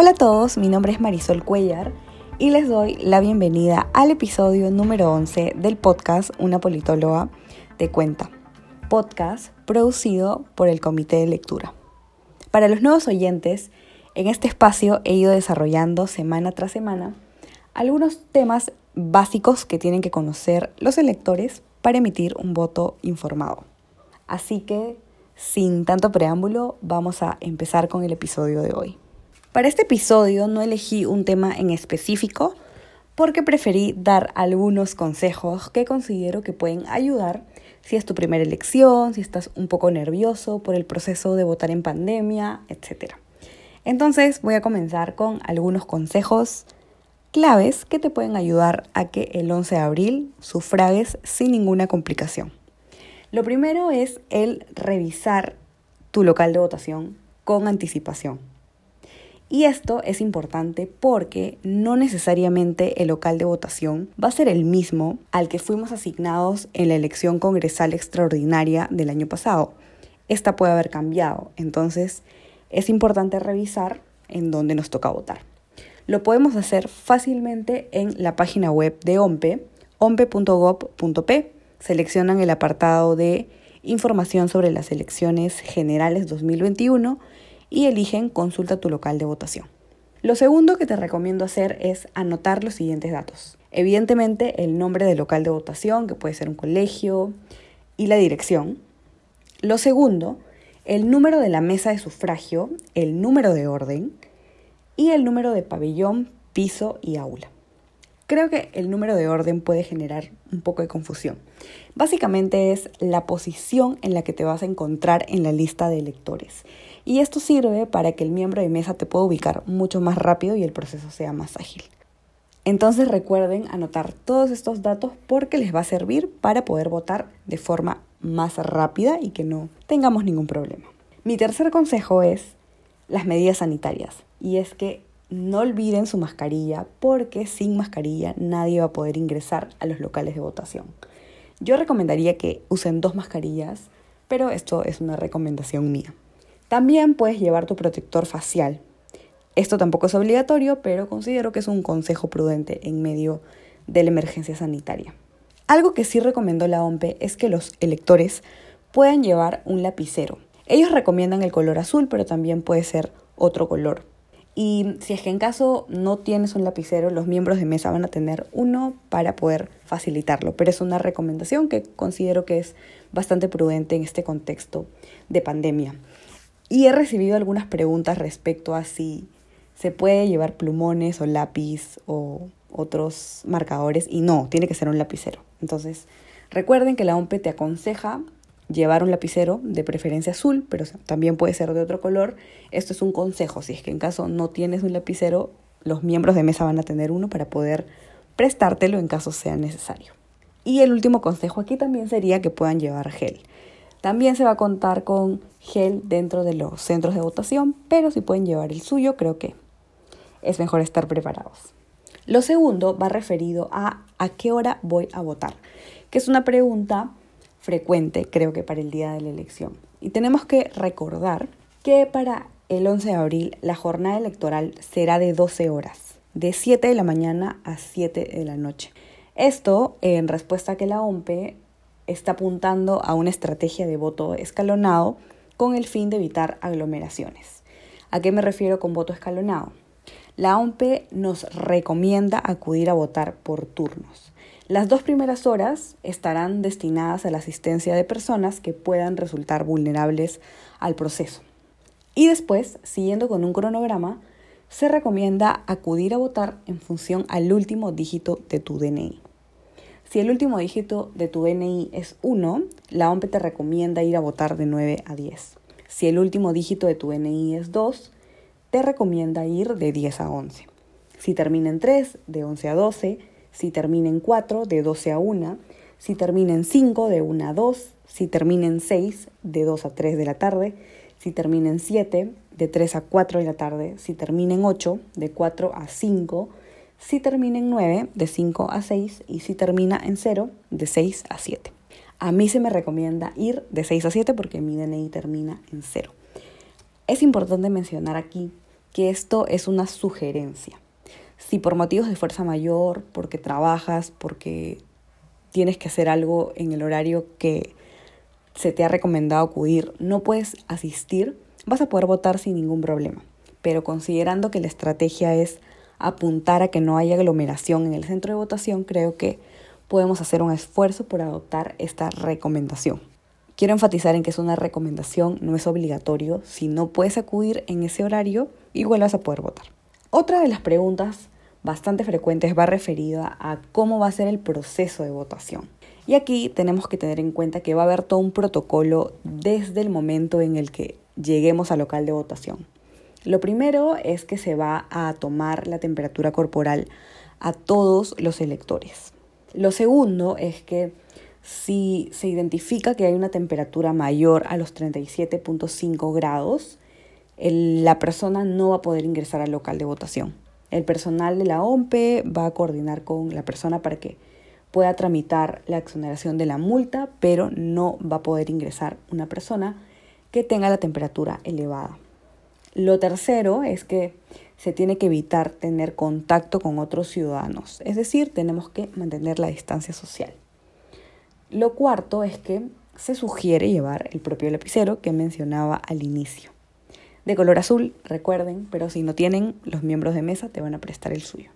Hola a todos, mi nombre es Marisol Cuellar y les doy la bienvenida al episodio número 11 del podcast Una Politóloga de Cuenta, podcast producido por el Comité de Lectura. Para los nuevos oyentes, en este espacio he ido desarrollando semana tras semana algunos temas básicos que tienen que conocer los electores para emitir un voto informado. Así que, sin tanto preámbulo, vamos a empezar con el episodio de hoy. Para este episodio no elegí un tema en específico porque preferí dar algunos consejos que considero que pueden ayudar si es tu primera elección, si estás un poco nervioso por el proceso de votar en pandemia, etc. Entonces voy a comenzar con algunos consejos claves que te pueden ayudar a que el 11 de abril sufragues sin ninguna complicación. Lo primero es el revisar tu local de votación con anticipación. Y esto es importante porque no necesariamente el local de votación va a ser el mismo al que fuimos asignados en la elección congresal extraordinaria del año pasado. Esta puede haber cambiado, entonces es importante revisar en dónde nos toca votar. Lo podemos hacer fácilmente en la página web de OMPE, ompe.gov.p. Seleccionan el apartado de Información sobre las elecciones generales 2021 y eligen Consulta tu local de votación. Lo segundo que te recomiendo hacer es anotar los siguientes datos. Evidentemente el nombre del local de votación, que puede ser un colegio, y la dirección. Lo segundo, el número de la mesa de sufragio, el número de orden y el número de pabellón, piso y aula. Creo que el número de orden puede generar un poco de confusión. Básicamente es la posición en la que te vas a encontrar en la lista de electores. Y esto sirve para que el miembro de mesa te pueda ubicar mucho más rápido y el proceso sea más ágil. Entonces recuerden anotar todos estos datos porque les va a servir para poder votar de forma más rápida y que no tengamos ningún problema. Mi tercer consejo es las medidas sanitarias y es que no olviden su mascarilla porque sin mascarilla nadie va a poder ingresar a los locales de votación. Yo recomendaría que usen dos mascarillas, pero esto es una recomendación mía. También puedes llevar tu protector facial. Esto tampoco es obligatorio, pero considero que es un consejo prudente en medio de la emergencia sanitaria. Algo que sí recomendó la OMPE es que los electores puedan llevar un lapicero. Ellos recomiendan el color azul, pero también puede ser otro color. Y si es que en caso no tienes un lapicero, los miembros de mesa van a tener uno para poder facilitarlo. Pero es una recomendación que considero que es bastante prudente en este contexto de pandemia. Y he recibido algunas preguntas respecto a si se puede llevar plumones o lápiz o otros marcadores y no, tiene que ser un lapicero. Entonces, recuerden que la OMPE te aconseja llevar un lapicero de preferencia azul, pero también puede ser de otro color. Esto es un consejo, si es que en caso no tienes un lapicero, los miembros de mesa van a tener uno para poder prestártelo en caso sea necesario. Y el último consejo aquí también sería que puedan llevar gel. También se va a contar con gel dentro de los centros de votación, pero si pueden llevar el suyo, creo que es mejor estar preparados. Lo segundo va referido a a qué hora voy a votar, que es una pregunta frecuente, creo que para el día de la elección. Y tenemos que recordar que para el 11 de abril la jornada electoral será de 12 horas, de 7 de la mañana a 7 de la noche. Esto en respuesta a que la OMPE está apuntando a una estrategia de voto escalonado con el fin de evitar aglomeraciones. ¿A qué me refiero con voto escalonado? La OMPE nos recomienda acudir a votar por turnos. Las dos primeras horas estarán destinadas a la asistencia de personas que puedan resultar vulnerables al proceso. Y después, siguiendo con un cronograma, se recomienda acudir a votar en función al último dígito de tu DNI. Si el último dígito de tu DNI es 1, la OMPE te recomienda ir a votar de 9 a 10. Si el último dígito de tu DNI es 2, te recomienda ir de 10 a 11. Si termina en 3, de 11 a 12 si termina en 4, de 12 a 1, si termina en 5, de 1 a 2, si termina en 6, de 2 a 3 de la tarde, si termina en 7, de 3 a 4 de la tarde, si termina en 8, de 4 a 5, si termina en 9, de 5 a 6 y si termina en 0, de 6 a 7. A mí se me recomienda ir de 6 a 7 porque mi DNI termina en 0. Es importante mencionar aquí que esto es una sugerencia. Si por motivos de fuerza mayor, porque trabajas, porque tienes que hacer algo en el horario que se te ha recomendado acudir, no puedes asistir, vas a poder votar sin ningún problema. Pero considerando que la estrategia es apuntar a que no haya aglomeración en el centro de votación, creo que podemos hacer un esfuerzo por adoptar esta recomendación. Quiero enfatizar en que es una recomendación, no es obligatorio. Si no puedes acudir en ese horario, igual vas a poder votar. Otra de las preguntas bastante frecuentes va referida a cómo va a ser el proceso de votación. Y aquí tenemos que tener en cuenta que va a haber todo un protocolo desde el momento en el que lleguemos al local de votación. Lo primero es que se va a tomar la temperatura corporal a todos los electores. Lo segundo es que si se identifica que hay una temperatura mayor a los 37.5 grados, la persona no va a poder ingresar al local de votación. El personal de la OMPE va a coordinar con la persona para que pueda tramitar la exoneración de la multa, pero no va a poder ingresar una persona que tenga la temperatura elevada. Lo tercero es que se tiene que evitar tener contacto con otros ciudadanos, es decir, tenemos que mantener la distancia social. Lo cuarto es que se sugiere llevar el propio lapicero que mencionaba al inicio. De color azul, recuerden, pero si no tienen, los miembros de mesa te van a prestar el suyo.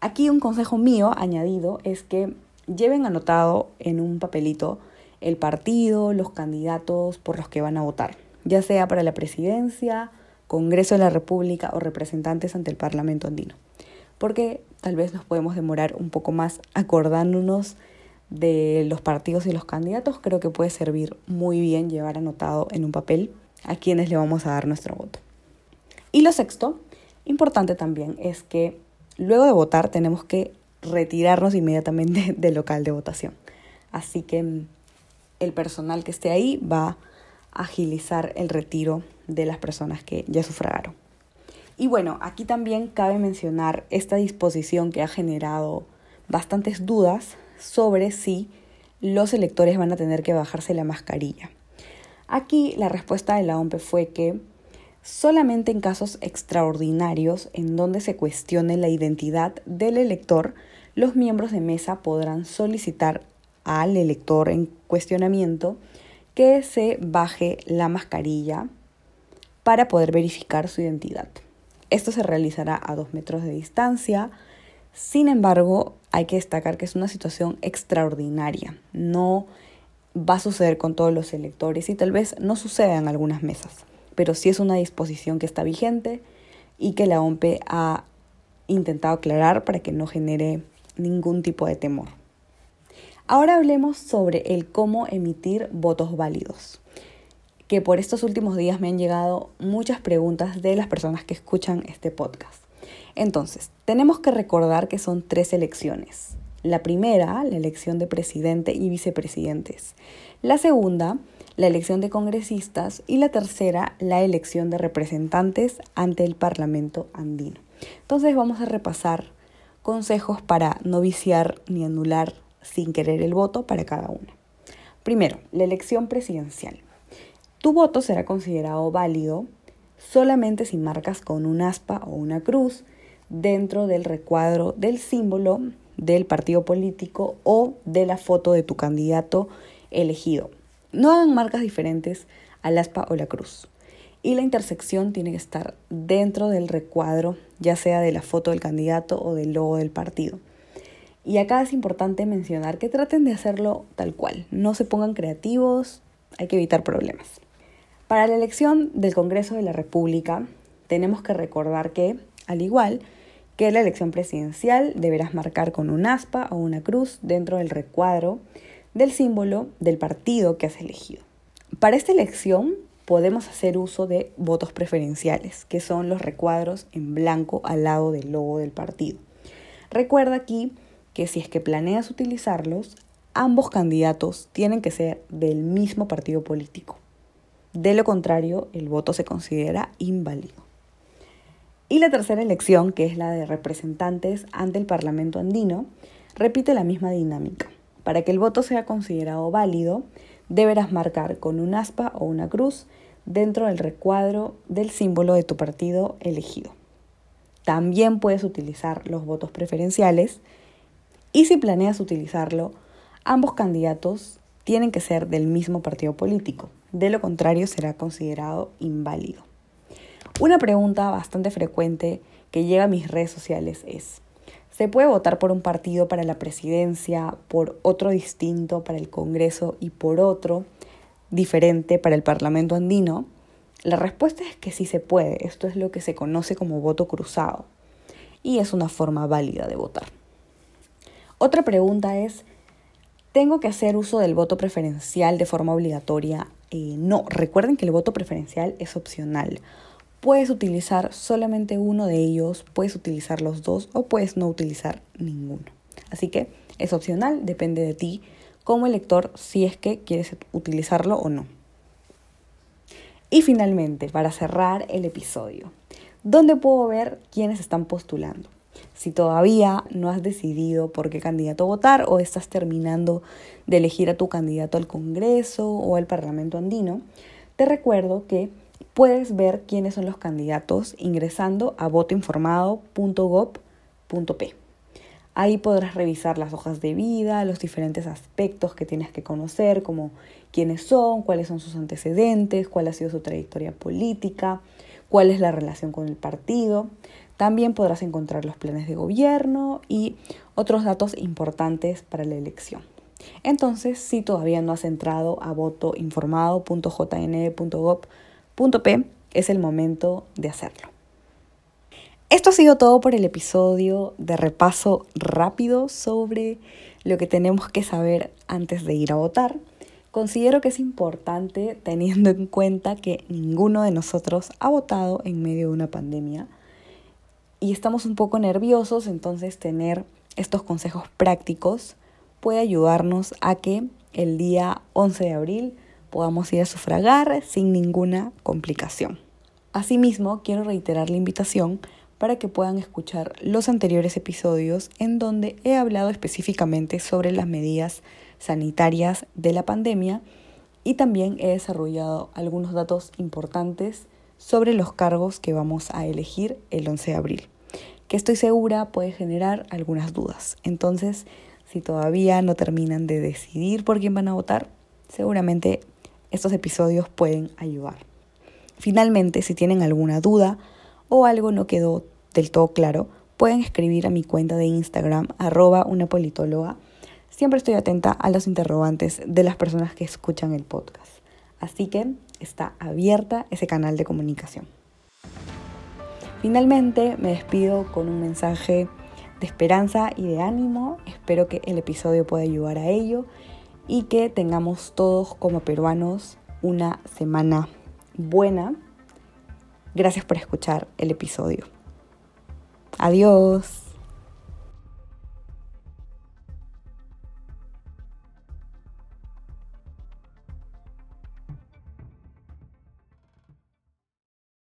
Aquí un consejo mío añadido es que lleven anotado en un papelito el partido, los candidatos por los que van a votar, ya sea para la presidencia, Congreso de la República o representantes ante el Parlamento andino. Porque tal vez nos podemos demorar un poco más acordándonos de los partidos y los candidatos, creo que puede servir muy bien llevar anotado en un papel a quienes le vamos a dar nuestro voto. Y lo sexto, importante también, es que luego de votar tenemos que retirarnos inmediatamente del local de votación. Así que mm, el personal que esté ahí va a agilizar el retiro de las personas que ya sufragaron. Y bueno, aquí también cabe mencionar esta disposición que ha generado bastantes dudas sobre si los electores van a tener que bajarse la mascarilla. Aquí la respuesta de la OMP fue que solamente en casos extraordinarios en donde se cuestione la identidad del elector, los miembros de mesa podrán solicitar al elector en cuestionamiento que se baje la mascarilla para poder verificar su identidad. Esto se realizará a dos metros de distancia. Sin embargo, hay que destacar que es una situación extraordinaria. No va a suceder con todos los electores y tal vez no suceda en algunas mesas, pero sí es una disposición que está vigente y que la OMP ha intentado aclarar para que no genere ningún tipo de temor. Ahora hablemos sobre el cómo emitir votos válidos, que por estos últimos días me han llegado muchas preguntas de las personas que escuchan este podcast. Entonces, tenemos que recordar que son tres elecciones. La primera, la elección de presidente y vicepresidentes. La segunda, la elección de congresistas. Y la tercera, la elección de representantes ante el Parlamento andino. Entonces vamos a repasar consejos para no viciar ni anular sin querer el voto para cada una. Primero, la elección presidencial. Tu voto será considerado válido solamente si marcas con un aspa o una cruz dentro del recuadro del símbolo del partido político o de la foto de tu candidato elegido. No hagan marcas diferentes al aspa o la cruz. Y la intersección tiene que estar dentro del recuadro, ya sea de la foto del candidato o del logo del partido. Y acá es importante mencionar que traten de hacerlo tal cual, no se pongan creativos, hay que evitar problemas. Para la elección del Congreso de la República, tenemos que recordar que, al igual que la elección presidencial, deberás marcar con un aspa o una cruz dentro del recuadro del símbolo del partido que has elegido. Para esta elección podemos hacer uso de votos preferenciales, que son los recuadros en blanco al lado del logo del partido. Recuerda aquí que si es que planeas utilizarlos, ambos candidatos tienen que ser del mismo partido político. De lo contrario, el voto se considera inválido. Y la tercera elección, que es la de representantes ante el Parlamento andino, repite la misma dinámica. Para que el voto sea considerado válido, deberás marcar con un aspa o una cruz dentro del recuadro del símbolo de tu partido elegido. También puedes utilizar los votos preferenciales y si planeas utilizarlo, ambos candidatos tienen que ser del mismo partido político. De lo contrario, será considerado inválido. Una pregunta bastante frecuente que llega a mis redes sociales es, ¿se puede votar por un partido para la presidencia, por otro distinto para el Congreso y por otro diferente para el Parlamento andino? La respuesta es que sí se puede. Esto es lo que se conoce como voto cruzado y es una forma válida de votar. Otra pregunta es, ¿tengo que hacer uso del voto preferencial de forma obligatoria? Eh, no, recuerden que el voto preferencial es opcional. Puedes utilizar solamente uno de ellos, puedes utilizar los dos o puedes no utilizar ninguno. Así que es opcional, depende de ti como elector si es que quieres utilizarlo o no. Y finalmente, para cerrar el episodio, ¿dónde puedo ver quiénes están postulando? Si todavía no has decidido por qué candidato votar o estás terminando de elegir a tu candidato al Congreso o al Parlamento andino, te recuerdo que puedes ver quiénes son los candidatos ingresando a votoinformado.gov.p. Ahí podrás revisar las hojas de vida, los diferentes aspectos que tienes que conocer, como quiénes son, cuáles son sus antecedentes, cuál ha sido su trayectoria política, cuál es la relación con el partido. También podrás encontrar los planes de gobierno y otros datos importantes para la elección. Entonces, si todavía no has entrado a votoinformado.jn.gov.p, es el momento de hacerlo. Esto ha sido todo por el episodio de repaso rápido sobre lo que tenemos que saber antes de ir a votar. Considero que es importante teniendo en cuenta que ninguno de nosotros ha votado en medio de una pandemia y estamos un poco nerviosos, entonces tener estos consejos prácticos puede ayudarnos a que el día 11 de abril podamos ir a sufragar sin ninguna complicación. Asimismo, quiero reiterar la invitación para que puedan escuchar los anteriores episodios en donde he hablado específicamente sobre las medidas sanitarias de la pandemia y también he desarrollado algunos datos importantes sobre los cargos que vamos a elegir el 11 de abril, que estoy segura puede generar algunas dudas. Entonces, si todavía no terminan de decidir por quién van a votar, seguramente estos episodios pueden ayudar. Finalmente, si tienen alguna duda, o algo no quedó del todo claro, pueden escribir a mi cuenta de Instagram, arroba una politóloga. Siempre estoy atenta a los interrogantes de las personas que escuchan el podcast. Así que está abierta ese canal de comunicación. Finalmente me despido con un mensaje de esperanza y de ánimo. Espero que el episodio pueda ayudar a ello y que tengamos todos como peruanos una semana buena Gracias por escuchar el episodio. Adiós.